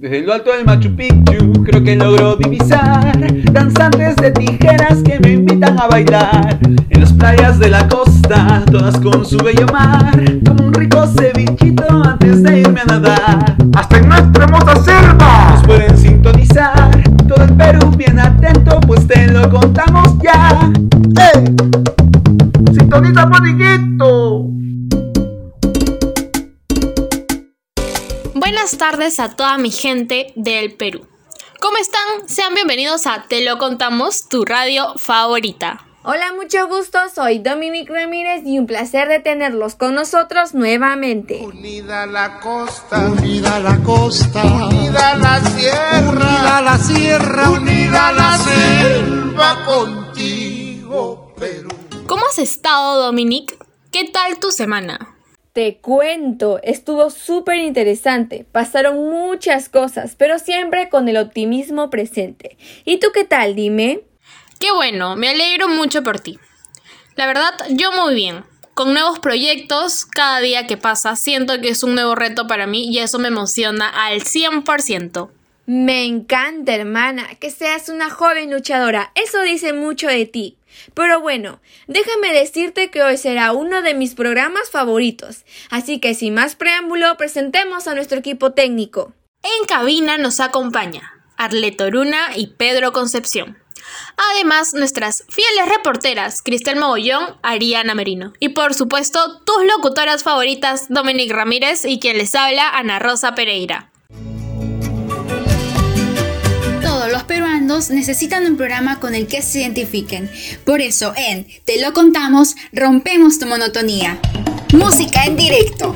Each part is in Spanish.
Desde lo alto del Machu Picchu creo que logro divisar danzantes de tijeras que me invitan a bailar en las playas de la costa, todas con su bello mar, como un rico cevichito antes de irme a nadar. Hasta en nuestra hermosa selva Nos pueden sintonizar, todo el Perú bien atento, pues te lo contamos ya. ¡Eh! ¡Sintoniza, maniquito! Buenas tardes a toda mi gente del Perú. ¿Cómo están? Sean bienvenidos a Te lo contamos, tu radio favorita. Hola, mucho gusto, soy Dominic Ramírez y un placer de tenerlos con nosotros nuevamente. Unida la costa, unida la costa, unida la sierra, unida la sierra, unida la selva contigo, Perú. ¿Cómo has estado, Dominic? ¿Qué tal tu semana? Te cuento, estuvo súper interesante, pasaron muchas cosas, pero siempre con el optimismo presente. ¿Y tú qué tal? Dime. Qué bueno, me alegro mucho por ti. La verdad, yo muy bien. Con nuevos proyectos, cada día que pasa siento que es un nuevo reto para mí y eso me emociona al 100%. Me encanta, hermana, que seas una joven luchadora. Eso dice mucho de ti. Pero bueno, déjame decirte que hoy será uno de mis programas favoritos. Así que sin más preámbulo, presentemos a nuestro equipo técnico. En cabina nos acompaña Arleto Oruna y Pedro Concepción. Además, nuestras fieles reporteras, Cristel Mogollón, Ariana Merino. Y por supuesto, tus locutoras favoritas, Dominic Ramírez y quien les habla, Ana Rosa Pereira. Los peruanos necesitan un programa con el que se identifiquen. Por eso en Te lo contamos, rompemos tu monotonía. Música en directo.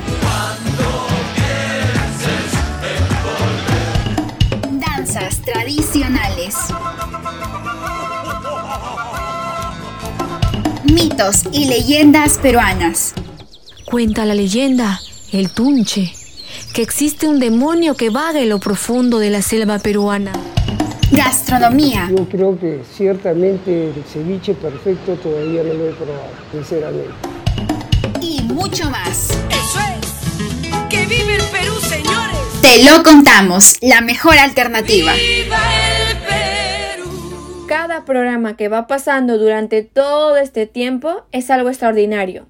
Danzas tradicionales. Mitos y leyendas peruanas. Cuenta la leyenda, el Tunche, que existe un demonio que vaga en lo profundo de la selva peruana. Gastronomía. Yo creo que ciertamente el ceviche perfecto todavía no lo he probado, sinceramente. Y mucho más. Eso es. ¡Que vive el Perú, señores! Te lo contamos, la mejor alternativa. ¡Viva el Perú! Cada programa que va pasando durante todo este tiempo es algo extraordinario.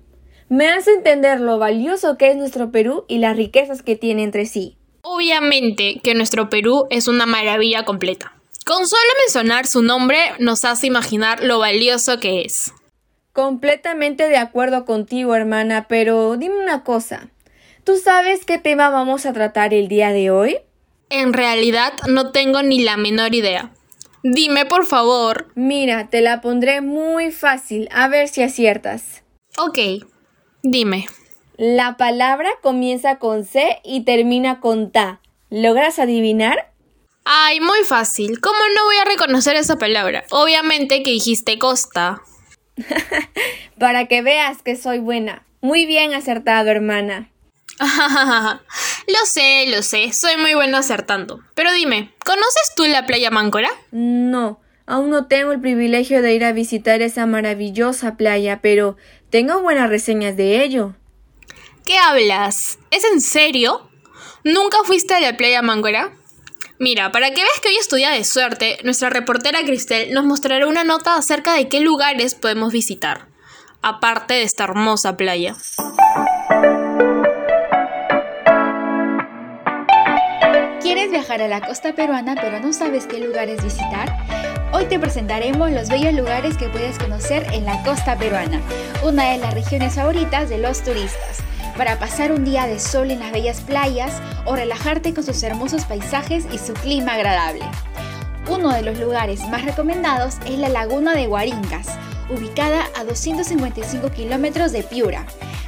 Me hace entender lo valioso que es nuestro Perú y las riquezas que tiene entre sí. Obviamente que nuestro Perú es una maravilla completa. Con solo mencionar su nombre nos hace imaginar lo valioso que es. Completamente de acuerdo contigo, hermana, pero dime una cosa. ¿Tú sabes qué tema vamos a tratar el día de hoy? En realidad no tengo ni la menor idea. Dime por favor. Mira, te la pondré muy fácil, a ver si aciertas. Ok, dime. La palabra comienza con C y termina con ta. ¿Logras adivinar? Ay, muy fácil. ¿Cómo no voy a reconocer esa palabra? Obviamente que dijiste costa. Para que veas que soy buena. Muy bien acertado, hermana. lo sé, lo sé, soy muy bueno acertando. Pero dime, ¿conoces tú la playa Máncora? No, aún no tengo el privilegio de ir a visitar esa maravillosa playa, pero tengo buenas reseñas de ello. ¿Qué hablas? ¿Es en serio? ¿Nunca fuiste a la playa Máncora? Mira, para que veas que hoy estudia de suerte, nuestra reportera Cristel nos mostrará una nota acerca de qué lugares podemos visitar, aparte de esta hermosa playa. ¿Quieres viajar a la costa peruana pero no sabes qué lugares visitar? Hoy te presentaremos los bellos lugares que puedes conocer en la costa peruana, una de las regiones favoritas de los turistas, para pasar un día de sol en las bellas playas o relajarte con sus hermosos paisajes y su clima agradable. Uno de los lugares más recomendados es la laguna de Guaringas, ubicada a 255 kilómetros de Piura.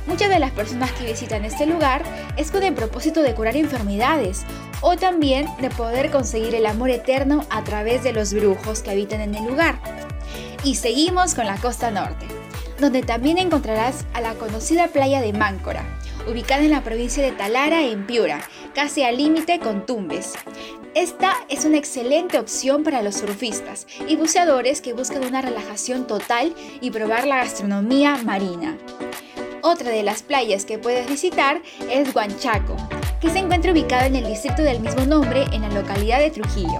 Muchas de las personas que visitan este lugar es con el propósito de curar enfermedades o también de poder conseguir el amor eterno a través de los brujos que habitan en el lugar. Y seguimos con la costa norte, donde también encontrarás a la conocida playa de Máncora, ubicada en la provincia de Talara, en Piura, casi al límite con Tumbes. Esta es una excelente opción para los surfistas y buceadores que buscan una relajación total y probar la gastronomía marina. Otra de las playas que puedes visitar es Huanchaco, que se encuentra ubicado en el distrito del mismo nombre en la localidad de Trujillo.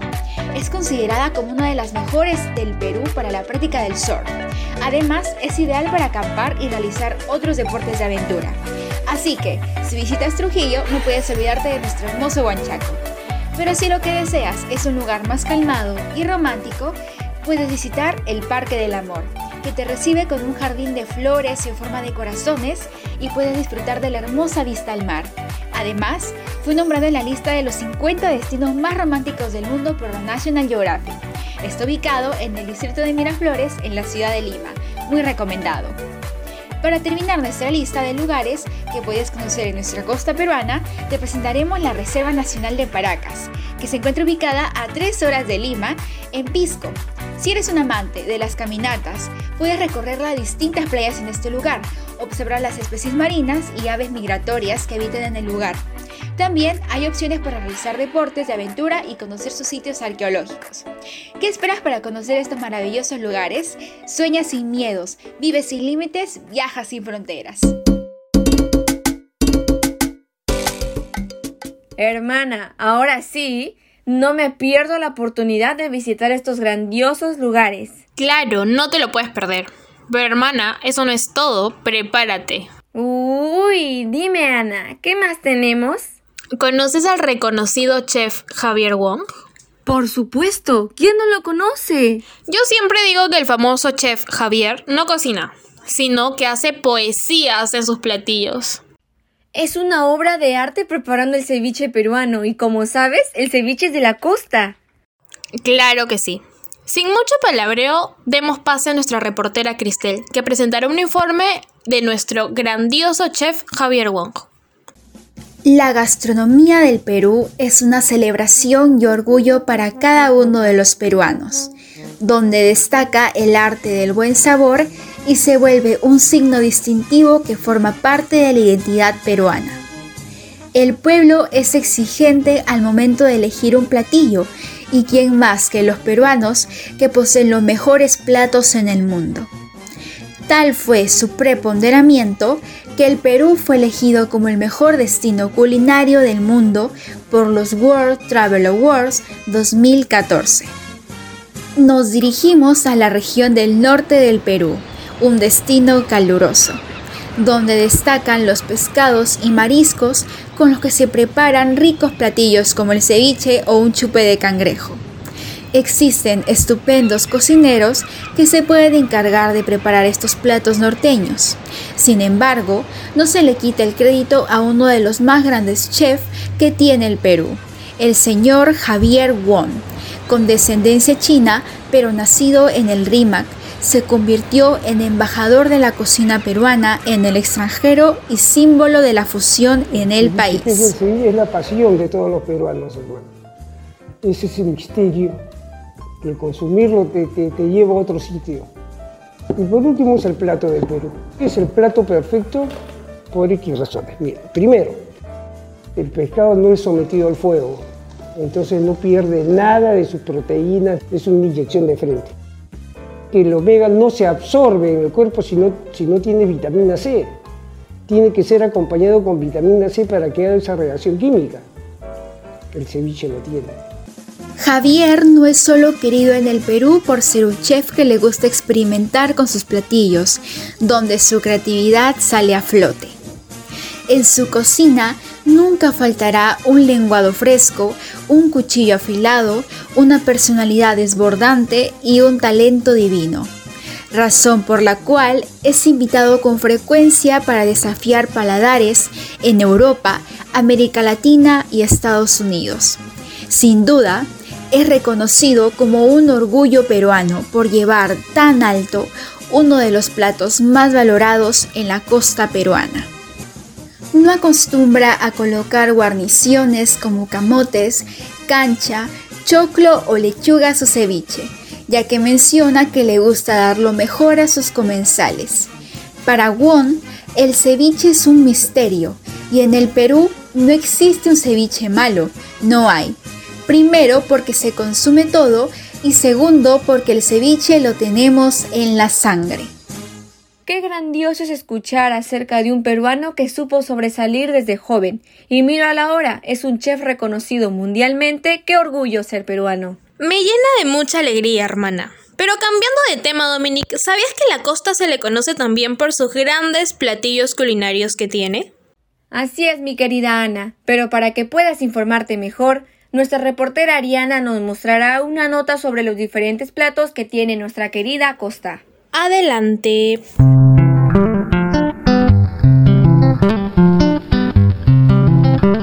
Es considerada como una de las mejores del Perú para la práctica del surf. Además, es ideal para acampar y realizar otros deportes de aventura. Así que, si visitas Trujillo, no puedes olvidarte de nuestro hermoso Huanchaco. Pero si lo que deseas es un lugar más calmado y romántico, puedes visitar el Parque del Amor, que te recibe con un jardín de flores en forma de corazones y puedes disfrutar de la hermosa vista al mar. Además, fue nombrado en la lista de los 50 destinos más románticos del mundo por la National Geographic. Está ubicado en el distrito de Miraflores, en la ciudad de Lima. Muy recomendado. Para terminar nuestra lista de lugares que puedes conocer en nuestra costa peruana, te presentaremos la Reserva Nacional de Paracas, que se encuentra ubicada a 3 horas de Lima, en Pisco. Si eres un amante de las caminatas, puedes recorrer las distintas playas en este lugar, observar las especies marinas y aves migratorias que habitan en el lugar. También hay opciones para realizar deportes de aventura y conocer sus sitios arqueológicos. ¿Qué esperas para conocer estos maravillosos lugares? Sueña sin miedos, vive sin límites, viaja sin fronteras. Hermana, ahora sí, no me pierdo la oportunidad de visitar estos grandiosos lugares. Claro, no te lo puedes perder. Pero hermana, eso no es todo, prepárate. Uy, dime Ana, ¿qué más tenemos? ¿Conoces al reconocido chef Javier Wong? Por supuesto, ¿quién no lo conoce? Yo siempre digo que el famoso chef Javier no cocina, sino que hace poesías en sus platillos. Es una obra de arte preparando el ceviche peruano y como sabes, el ceviche es de la costa. Claro que sí. Sin mucho palabreo, demos pase a nuestra reportera Cristel, que presentará un informe de nuestro grandioso chef Javier Wong. La gastronomía del Perú es una celebración y orgullo para cada uno de los peruanos, donde destaca el arte del buen sabor y se vuelve un signo distintivo que forma parte de la identidad peruana. El pueblo es exigente al momento de elegir un platillo y quién más que los peruanos que poseen los mejores platos en el mundo. Tal fue su preponderamiento que el Perú fue elegido como el mejor destino culinario del mundo por los World Travel Awards 2014. Nos dirigimos a la región del norte del Perú, un destino caluroso, donde destacan los pescados y mariscos con los que se preparan ricos platillos como el ceviche o un chupe de cangrejo existen estupendos cocineros que se pueden encargar de preparar estos platos norteños. Sin embargo, no se le quita el crédito a uno de los más grandes chefs que tiene el Perú, el señor Javier Wong, con descendencia china, pero nacido en el Rímac, se convirtió en embajador de la cocina peruana en el extranjero y símbolo de la fusión en el país. Es, la pasión de todos los peruanos, hermano. Ese es el misterio el consumirlo te, lleva a otro sitio. Y por último es el plato del Perú. Es el plato perfecto por X razones. Mira, primero, el pescado no es sometido al fuego, entonces no pierde nada de sus proteínas, es una inyección de frente. Que el omega no se absorbe en el cuerpo si no, si no vitamina C. Tiene que ser acompañado con vitamina C para que haga esa reacción química. El ceviche lo tiene. Javier no es solo querido en el Perú por ser un chef que le gusta experimentar con sus platillos, donde su creatividad sale a flote. En su cocina nunca faltará un lenguado fresco, un cuchillo afilado, una personalidad desbordante y un talento divino, razón por la cual es invitado con frecuencia para desafiar paladares en Europa, América Latina y Estados Unidos. Sin duda, es reconocido como un orgullo peruano por llevar tan alto uno de los platos más valorados en la costa peruana. No acostumbra a colocar guarniciones como camotes, cancha, choclo o lechuga a su ceviche, ya que menciona que le gusta dar lo mejor a sus comensales. Para Won, el ceviche es un misterio y en el Perú no existe un ceviche malo, no hay, Primero porque se consume todo y segundo porque el ceviche lo tenemos en la sangre. Qué grandioso es escuchar acerca de un peruano que supo sobresalir desde joven. Y mira a la hora, es un chef reconocido mundialmente. Qué orgullo ser peruano. Me llena de mucha alegría, hermana. Pero cambiando de tema, Dominic, ¿sabías que la costa se le conoce también por sus grandes platillos culinarios que tiene? Así es, mi querida Ana. Pero para que puedas informarte mejor, nuestra reportera Ariana nos mostrará una nota sobre los diferentes platos que tiene nuestra querida costa. Adelante.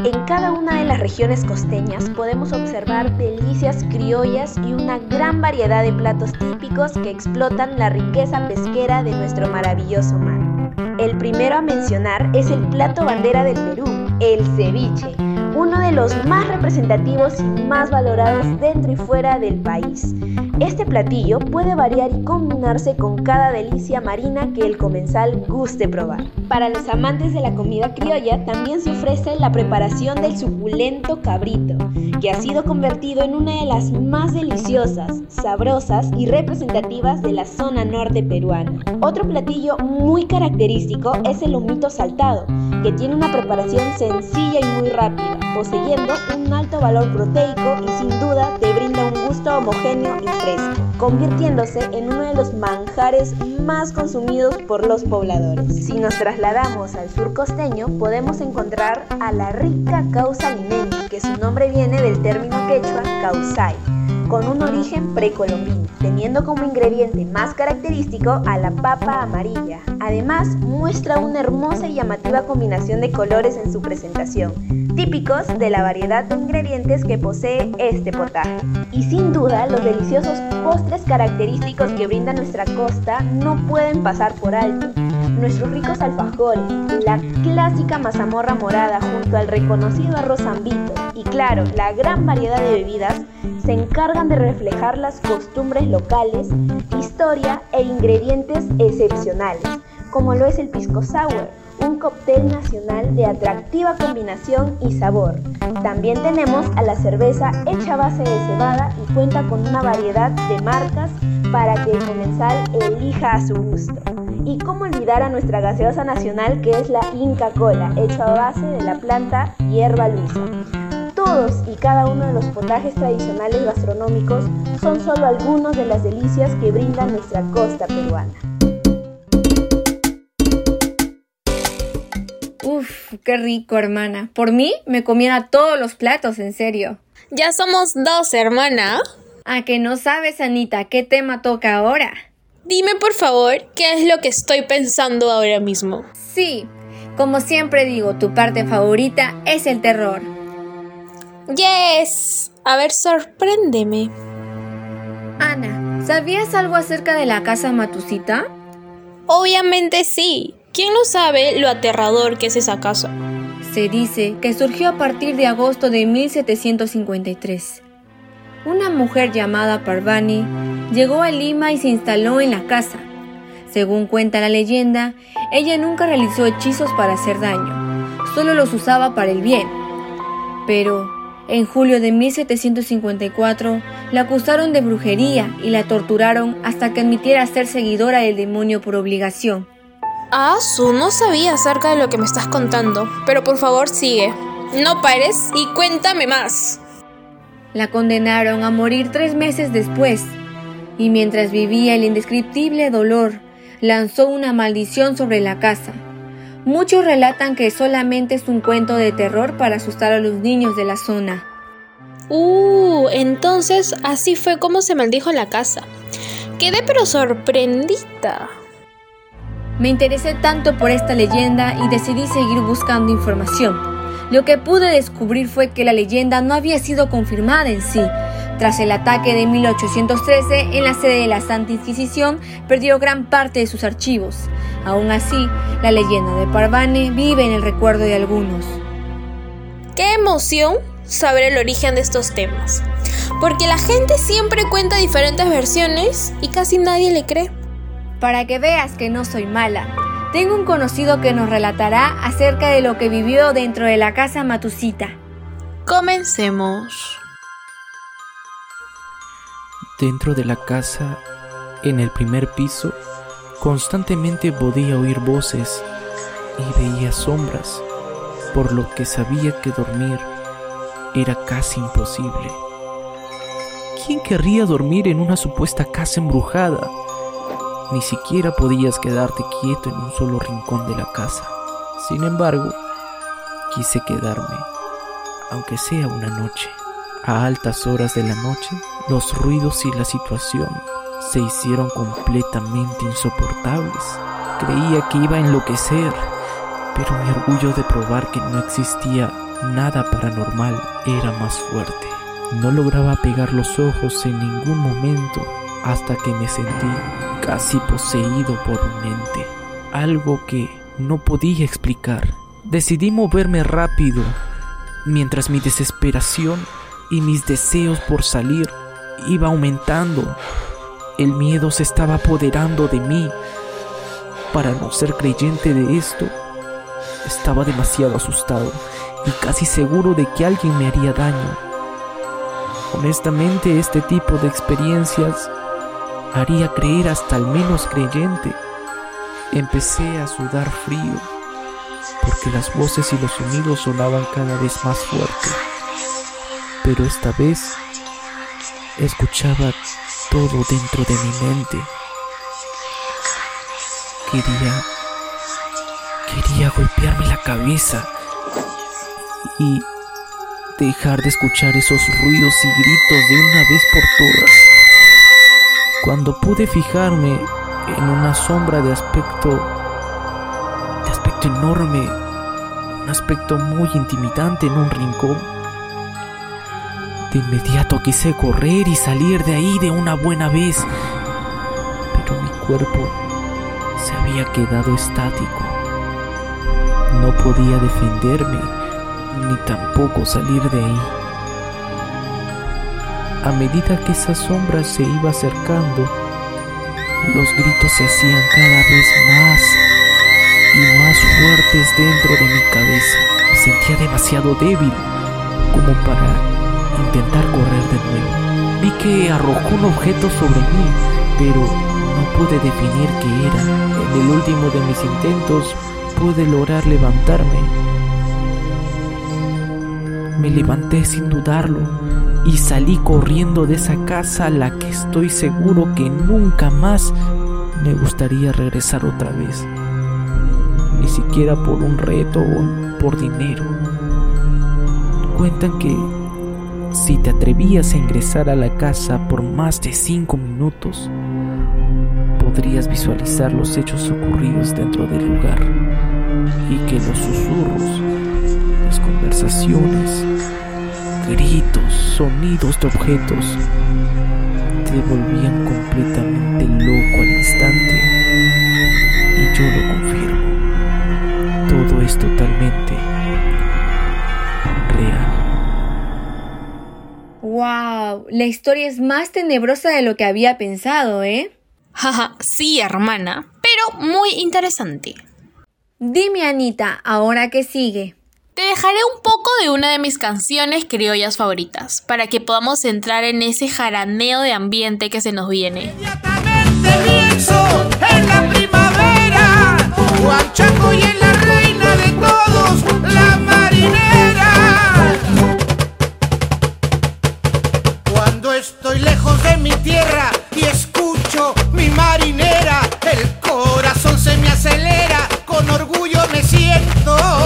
En cada una de las regiones costeñas podemos observar delicias criollas y una gran variedad de platos típicos que explotan la riqueza pesquera de nuestro maravilloso mar. El primero a mencionar es el plato bandera del Perú, el ceviche uno de los más representativos y más valorados dentro y fuera del país. Este platillo puede variar y combinarse con cada delicia marina que el comensal guste probar. Para los amantes de la comida criolla también se ofrece la preparación del suculento cabrito, que ha sido convertido en una de las más deliciosas, sabrosas y representativas de la zona norte peruana. Otro platillo muy característico es el lomito saltado, que tiene una preparación sencilla y muy rápida poseyendo un alto valor proteico y sin duda te brinda un gusto homogéneo y convirtiéndose en uno de los manjares más consumidos por los pobladores. Si nos trasladamos al sur costeño, podemos encontrar a la rica causa limeña, que su nombre viene del término quechua causay con un origen precolombino, teniendo como ingrediente más característico a la papa amarilla. Además, muestra una hermosa y llamativa combinación de colores en su presentación, típicos de la variedad de ingredientes que posee este potaje. Y sin duda, los deliciosos postres característicos que brinda nuestra costa no pueden pasar por alto. Nuestros ricos alfajores, la clásica mazamorra morada junto al reconocido arroz zambito y claro, la gran variedad de bebidas se encargan de reflejar las costumbres locales, historia e ingredientes excepcionales, como lo es el pisco sour, un cóctel nacional de atractiva combinación y sabor. También tenemos a la cerveza hecha a base de cebada y cuenta con una variedad de marcas para que el comensal elija a su gusto. Y cómo olvidar a nuestra gaseosa nacional que es la Inca Cola, hecha a base de la planta hierba luisa. Todos y cada uno de los potajes tradicionales gastronómicos son solo algunos de las delicias que brinda nuestra costa peruana. Uf, qué rico, hermana. Por mí me comiera todos los platos, en serio. Ya somos dos, hermana. ¿A que no sabes, Anita, qué tema toca ahora? Dime, por favor, qué es lo que estoy pensando ahora mismo. Sí, como siempre digo, tu parte favorita es el terror. Yes. A ver, sorpréndeme. Ana, ¿sabías algo acerca de la casa Matusita? Obviamente sí. ¿Quién no sabe lo aterrador que es esa casa? Se dice que surgió a partir de agosto de 1753. Una mujer llamada Parvani llegó a Lima y se instaló en la casa. Según cuenta la leyenda, ella nunca realizó hechizos para hacer daño, solo los usaba para el bien. Pero en julio de 1754 la acusaron de brujería y la torturaron hasta que admitiera ser seguidora del demonio por obligación. Ah, su, no sabía acerca de lo que me estás contando, pero por favor sigue. No pares y cuéntame más. La condenaron a morir tres meses después, y mientras vivía el indescriptible dolor, lanzó una maldición sobre la casa. Muchos relatan que solamente es un cuento de terror para asustar a los niños de la zona. Uh, entonces así fue como se maldijo la casa. Quedé pero sorprendida. Me interesé tanto por esta leyenda y decidí seguir buscando información. Lo que pude descubrir fue que la leyenda no había sido confirmada en sí. Tras el ataque de 1813 en la sede de la Santa Inquisición, perdió gran parte de sus archivos. Aún así, la leyenda de Parvane vive en el recuerdo de algunos. ¡Qué emoción saber el origen de estos temas! Porque la gente siempre cuenta diferentes versiones y casi nadie le cree. Para que veas que no soy mala, tengo un conocido que nos relatará acerca de lo que vivió dentro de la casa Matusita. Comencemos. Dentro de la casa, en el primer piso, Constantemente podía oír voces y veía sombras, por lo que sabía que dormir era casi imposible. ¿Quién querría dormir en una supuesta casa embrujada? Ni siquiera podías quedarte quieto en un solo rincón de la casa. Sin embargo, quise quedarme, aunque sea una noche. A altas horas de la noche, los ruidos y la situación se hicieron completamente insoportables. Creía que iba a enloquecer, pero mi orgullo de probar que no existía nada paranormal era más fuerte. No lograba pegar los ojos en ningún momento hasta que me sentí casi poseído por un ente, algo que no podía explicar. Decidí moverme rápido mientras mi desesperación y mis deseos por salir iba aumentando. El miedo se estaba apoderando de mí. Para no ser creyente de esto, estaba demasiado asustado y casi seguro de que alguien me haría daño. Honestamente, este tipo de experiencias haría creer hasta el menos creyente. Empecé a sudar frío porque las voces y los sonidos sonaban cada vez más fuerte. Pero esta vez escuchaba todo dentro de mi mente. Quería quería golpearme la cabeza y dejar de escuchar esos ruidos y gritos de una vez por todas. Cuando pude fijarme en una sombra de aspecto de aspecto enorme, un aspecto muy intimidante en un rincón, de inmediato quise correr y salir de ahí de una buena vez, pero mi cuerpo se había quedado estático. No podía defenderme ni tampoco salir de ahí. A medida que esa sombra se iba acercando, los gritos se hacían cada vez más y más fuertes dentro de mi cabeza. Me sentía demasiado débil como para intentar correr de nuevo. Vi que arrojó un objeto sobre mí, pero no pude definir qué era. En el último de mis intentos pude lograr levantarme. Me levanté sin dudarlo y salí corriendo de esa casa a la que estoy seguro que nunca más me gustaría regresar otra vez. Ni siquiera por un reto o por dinero. Cuentan que si te atrevías a ingresar a la casa por más de cinco minutos, podrías visualizar los hechos ocurridos dentro del lugar y que los susurros, las conversaciones, gritos, sonidos de objetos te volvían completamente loco al instante y yo lo confirmo. Todo es totalmente real. ¡Wow! La historia es más tenebrosa de lo que había pensado, ¿eh? Jaja, sí, hermana, pero muy interesante. Dime, Anita, ¿ahora qué sigue? Te dejaré un poco de una de mis canciones criollas favoritas, para que podamos entrar en ese jaraneo de ambiente que se nos viene. en la primavera, y en la reina de todos, la marinera. Cuando estoy lejos de mi tierra y escucho mi marinera, el corazón se me acelera, con orgullo me siento.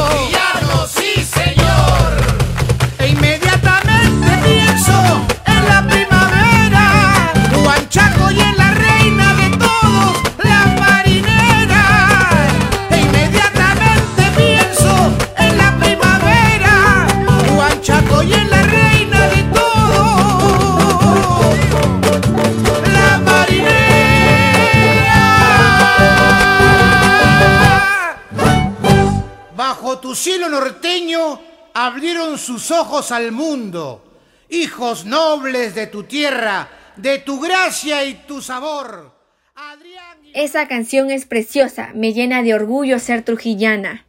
Al mundo, hijos nobles de tu tierra, de tu gracia y tu sabor. Esa canción es preciosa, me llena de orgullo ser trujillana.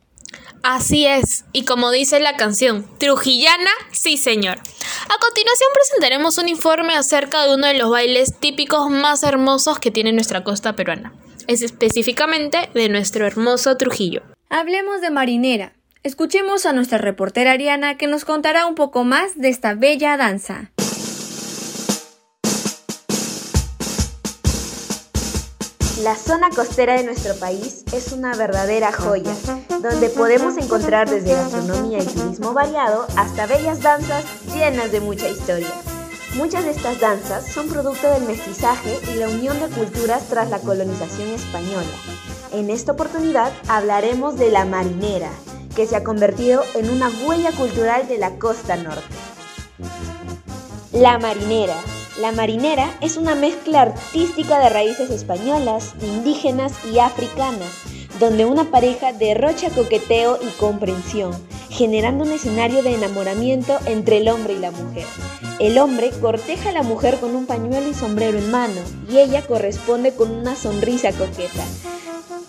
Así es, y como dice la canción, Trujillana, sí señor. A continuación presentaremos un informe acerca de uno de los bailes típicos más hermosos que tiene nuestra costa peruana. es específicamente de nuestro hermoso Trujillo. Hablemos de marinera. Escuchemos a nuestra reportera Ariana que nos contará un poco más de esta bella danza. La zona costera de nuestro país es una verdadera joya, donde podemos encontrar desde gastronomía y turismo variado hasta bellas danzas llenas de mucha historia. Muchas de estas danzas son producto del mestizaje y la unión de culturas tras la colonización española. En esta oportunidad hablaremos de la marinera, que se ha convertido en una huella cultural de la costa norte. La marinera la marinera es una mezcla artística de raíces españolas, indígenas y africanas, donde una pareja derrocha coqueteo y comprensión, generando un escenario de enamoramiento entre el hombre y la mujer. El hombre corteja a la mujer con un pañuelo y sombrero en mano, y ella corresponde con una sonrisa coqueta.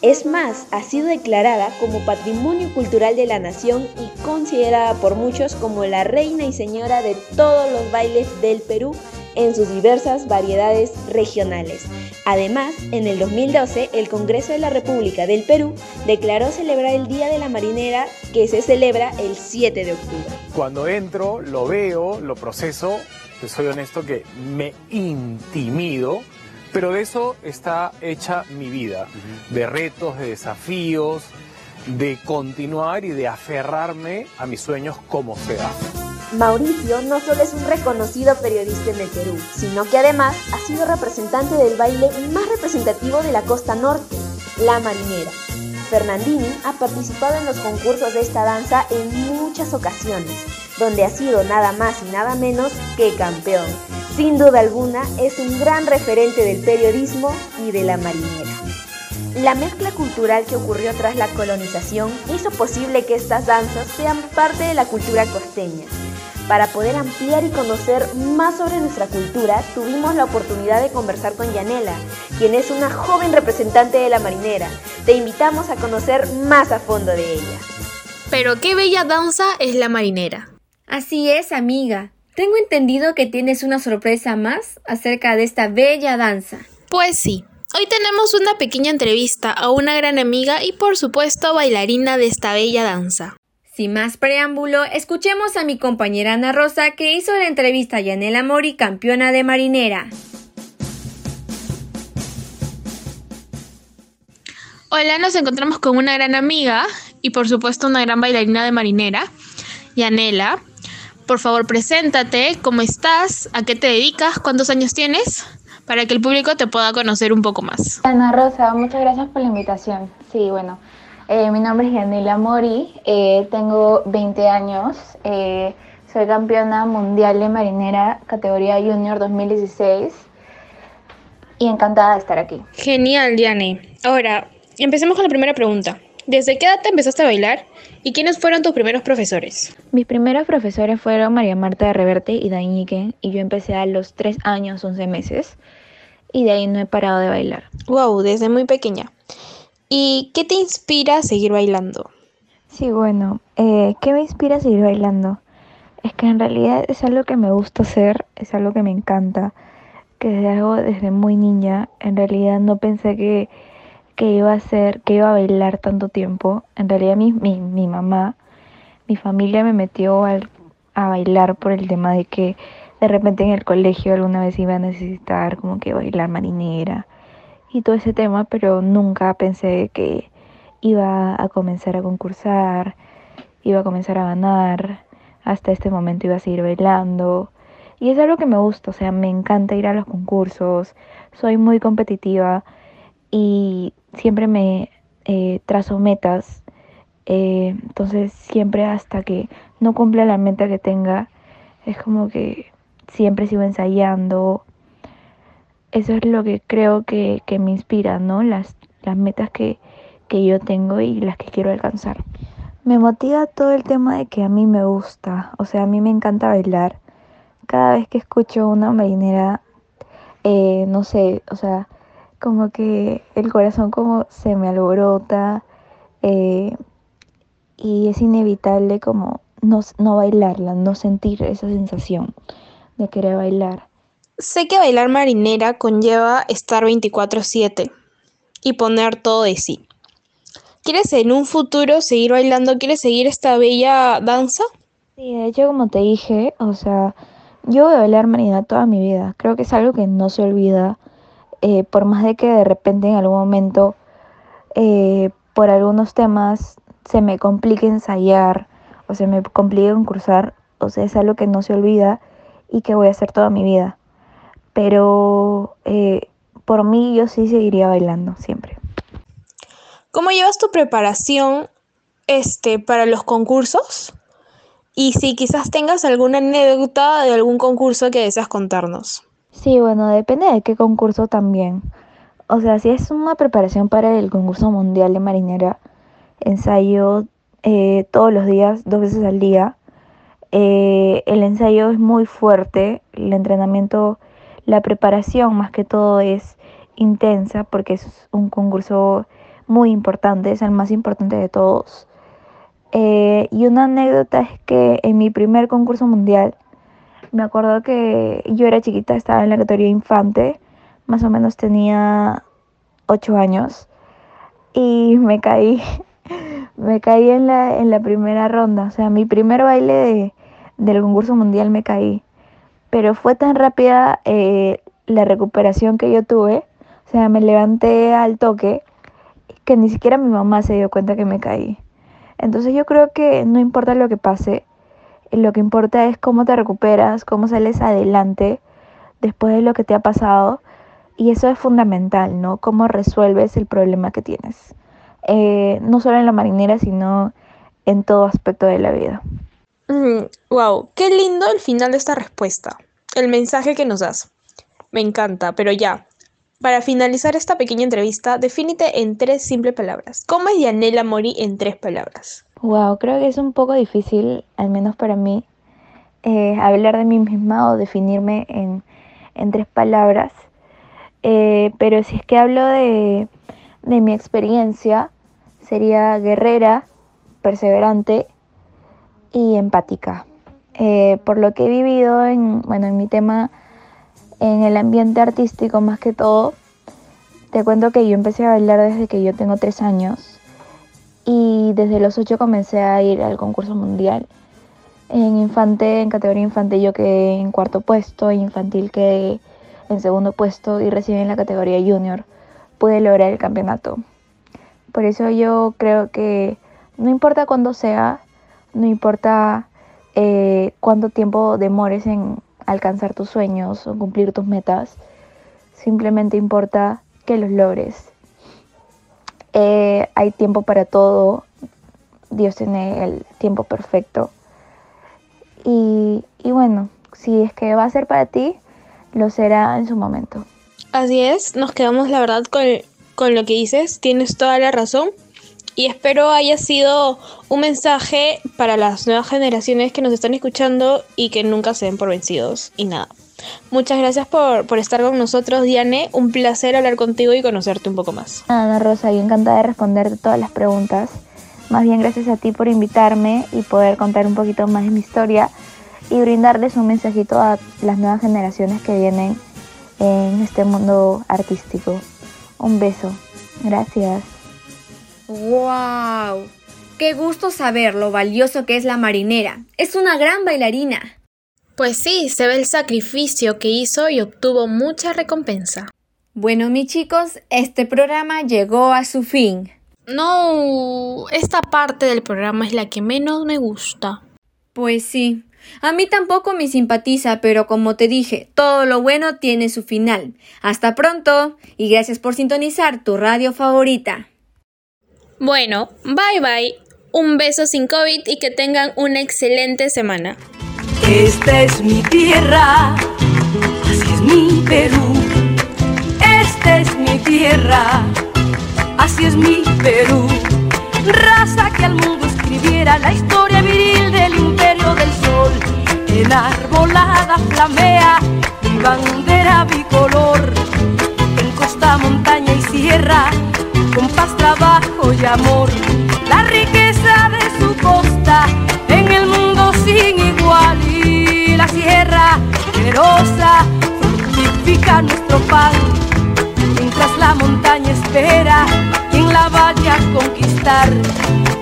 Es más, ha sido declarada como Patrimonio Cultural de la Nación y considerada por muchos como la reina y señora de todos los bailes del Perú en sus diversas variedades regionales. Además, en el 2012, el Congreso de la República del Perú declaró celebrar el Día de la Marinera que se celebra el 7 de octubre. Cuando entro, lo veo, lo proceso, te soy honesto que me intimido, pero de eso está hecha mi vida, de retos, de desafíos, de continuar y de aferrarme a mis sueños como sea. Mauricio no solo es un reconocido periodista en el Perú, sino que además ha sido representante del baile más representativo de la costa norte, la marinera. Fernandini ha participado en los concursos de esta danza en muchas ocasiones, donde ha sido nada más y nada menos que campeón. Sin duda alguna, es un gran referente del periodismo y de la marinera. La mezcla cultural que ocurrió tras la colonización hizo posible que estas danzas sean parte de la cultura costeña. Para poder ampliar y conocer más sobre nuestra cultura, tuvimos la oportunidad de conversar con Yanela, quien es una joven representante de la marinera. Te invitamos a conocer más a fondo de ella. Pero qué bella danza es la marinera. Así es, amiga. Tengo entendido que tienes una sorpresa más acerca de esta bella danza. Pues sí, Hoy tenemos una pequeña entrevista a una gran amiga y por supuesto bailarina de esta bella danza. Sin más preámbulo, escuchemos a mi compañera Ana Rosa que hizo la entrevista a Yanela Mori, campeona de marinera. Hola, nos encontramos con una gran amiga y por supuesto una gran bailarina de marinera, Yanela. Por favor, preséntate, ¿cómo estás? ¿A qué te dedicas? ¿Cuántos años tienes? para que el público te pueda conocer un poco más. Ana Rosa, muchas gracias por la invitación. Sí, bueno, eh, mi nombre es Yanela Mori, eh, tengo 20 años, eh, soy campeona mundial de marinera categoría junior 2016 y encantada de estar aquí. Genial, Diane. Ahora, empecemos con la primera pregunta. ¿Desde qué edad te empezaste a bailar y quiénes fueron tus primeros profesores? Mis primeros profesores fueron María Marta de Reverte y Dañique y yo empecé a los 3 años, 11 meses y de ahí no he parado de bailar. Wow, desde muy pequeña. ¿Y qué te inspira a seguir bailando? Sí, bueno, eh, ¿qué me inspira a seguir bailando? Es que en realidad es algo que me gusta hacer, es algo que me encanta, que hago desde muy niña. En realidad no pensé que, que iba a hacer, que iba a bailar tanto tiempo. En realidad mi, mi, mi mamá, mi familia me metió a bailar por el tema de que de repente en el colegio alguna vez iba a necesitar como que bailar marinera y todo ese tema, pero nunca pensé que iba a comenzar a concursar, iba a comenzar a ganar, hasta este momento iba a seguir bailando. Y es algo que me gusta, o sea, me encanta ir a los concursos, soy muy competitiva y siempre me eh, trazo metas. Eh, entonces siempre hasta que no cumpla la meta que tenga, es como que siempre sigo ensayando. Eso es lo que creo que, me inspira, ¿no? Las, las metas que, que yo tengo y las que quiero alcanzar. Me motiva todo el tema de que a mí me gusta, o sea, a mí me encanta bailar. Cada vez que escucho una marinera, eh, no sé, o sea, como que el corazón como se me alborota eh, y es inevitable como no, no bailarla, no sentir esa sensación de querer bailar. Sé que bailar marinera conlleva estar 24/7. y poner todo de sí. ¿Quieres en un futuro seguir bailando? ¿Quieres seguir esta bella danza? Sí, de hecho, como te dije, o sea, yo voy a bailar marinera toda mi vida. Creo que es algo que no se olvida, eh, por más de que de repente en algún momento, eh, por algunos temas, se me complique ensayar o se me complique concursar. O sea, es algo que no se olvida y que voy a hacer toda mi vida. Pero eh, por mí yo sí seguiría bailando siempre. ¿Cómo llevas tu preparación este, para los concursos? Y si quizás tengas alguna anécdota de algún concurso que deseas contarnos. Sí, bueno, depende de qué concurso también. O sea, si es una preparación para el concurso mundial de marinera, ensayo eh, todos los días, dos veces al día. Eh, el ensayo es muy fuerte, el entrenamiento, la preparación más que todo es intensa porque es un concurso muy importante, es el más importante de todos. Eh, y una anécdota es que en mi primer concurso mundial, me acuerdo que yo era chiquita, estaba en la categoría infante, más o menos tenía 8 años, y me caí, me caí en la, en la primera ronda, o sea, mi primer baile de, del concurso mundial me caí, pero fue tan rápida eh, la recuperación que yo tuve, o sea, me levanté al toque, que ni siquiera mi mamá se dio cuenta que me caí. Entonces yo creo que no importa lo que pase, lo que importa es cómo te recuperas, cómo sales adelante después de lo que te ha pasado. Y eso es fundamental, ¿no? Cómo resuelves el problema que tienes. Eh, no solo en la marinera, sino en todo aspecto de la vida. wow, mm, qué lindo el final de esta respuesta. El mensaje que nos das. Me encanta, pero ya, para finalizar esta pequeña entrevista, defínete en tres simples palabras. ¿Cómo es Yanela Mori en tres palabras? Wow, creo que es un poco difícil, al menos para mí, eh, hablar de mí misma o definirme en, tres palabras. Eh, pero si es que hablo de, mi experiencia, sería guerrera, perseverante y empática. Eh, por lo que he vivido en, bueno, en mi tema en el ambiente artístico más que todo. Te cuento que yo empecé a bailar desde que yo tengo tres años y desde los ocho comencé a ir al concurso mundial. En infante, en categoría infante yo quedé en cuarto puesto, infantil quedé en segundo puesto y recién en la categoría junior pude lograr el campeonato. Por eso yo creo que no importa cuándo sea, no importa eh, cuánto tiempo demores en, alcanzar tus sueños o cumplir tus metas, simplemente importa que los logres. Eh, hay tiempo para todo, Dios tiene el tiempo perfecto. Y, y bueno, si es que va a ser para ti, lo será en su momento. Así es, nos quedamos la verdad con, con lo que dices, tienes toda la razón y espero haya sido un mensaje para las nuevas generaciones que nos están escuchando y que nunca se den por vencidos. Y nada. Muchas gracias por, estar con nosotros, Diane. Un placer hablar contigo y conocerte un poco más. Ana Rosa, yo encantada de responderte todas las preguntas. Más bien gracias a ti por invitarme y poder contar un poquito más de mi historia y brindarles un mensajito a las nuevas generaciones que vienen en este mundo artístico. Un beso. Gracias. ¡Wow! Qué gusto saber lo valioso que es la marinera. Es una gran bailarina. Pues sí, se ve el sacrificio que hizo y obtuvo mucha recompensa. Bueno, mis chicos, este programa llegó a su fin. No, esta parte del programa es la que menos me gusta. Pues sí, a mí tampoco me simpatiza, pero como te dije, todo lo bueno tiene su final. Hasta pronto y gracias por sintonizar tu radio favorita. Bueno, bye bye. Un beso sin COVID y que tengan una excelente semana. Esta es mi tierra, así es mi Perú. Esta es mi tierra, así es mi Perú. Raza que al mundo escribiera la historia viril del imperio del sol. Enarbolada flamea mi bandera bicolor. En costa, montaña y sierra con paz, trabajo y amor. La riqueza de su costa en el mundo sin igual la sierra generosa fortifica nuestro pan mientras la montaña espera quien la vaya a conquistar.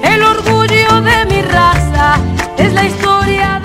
El orgullo de mi raza es la historia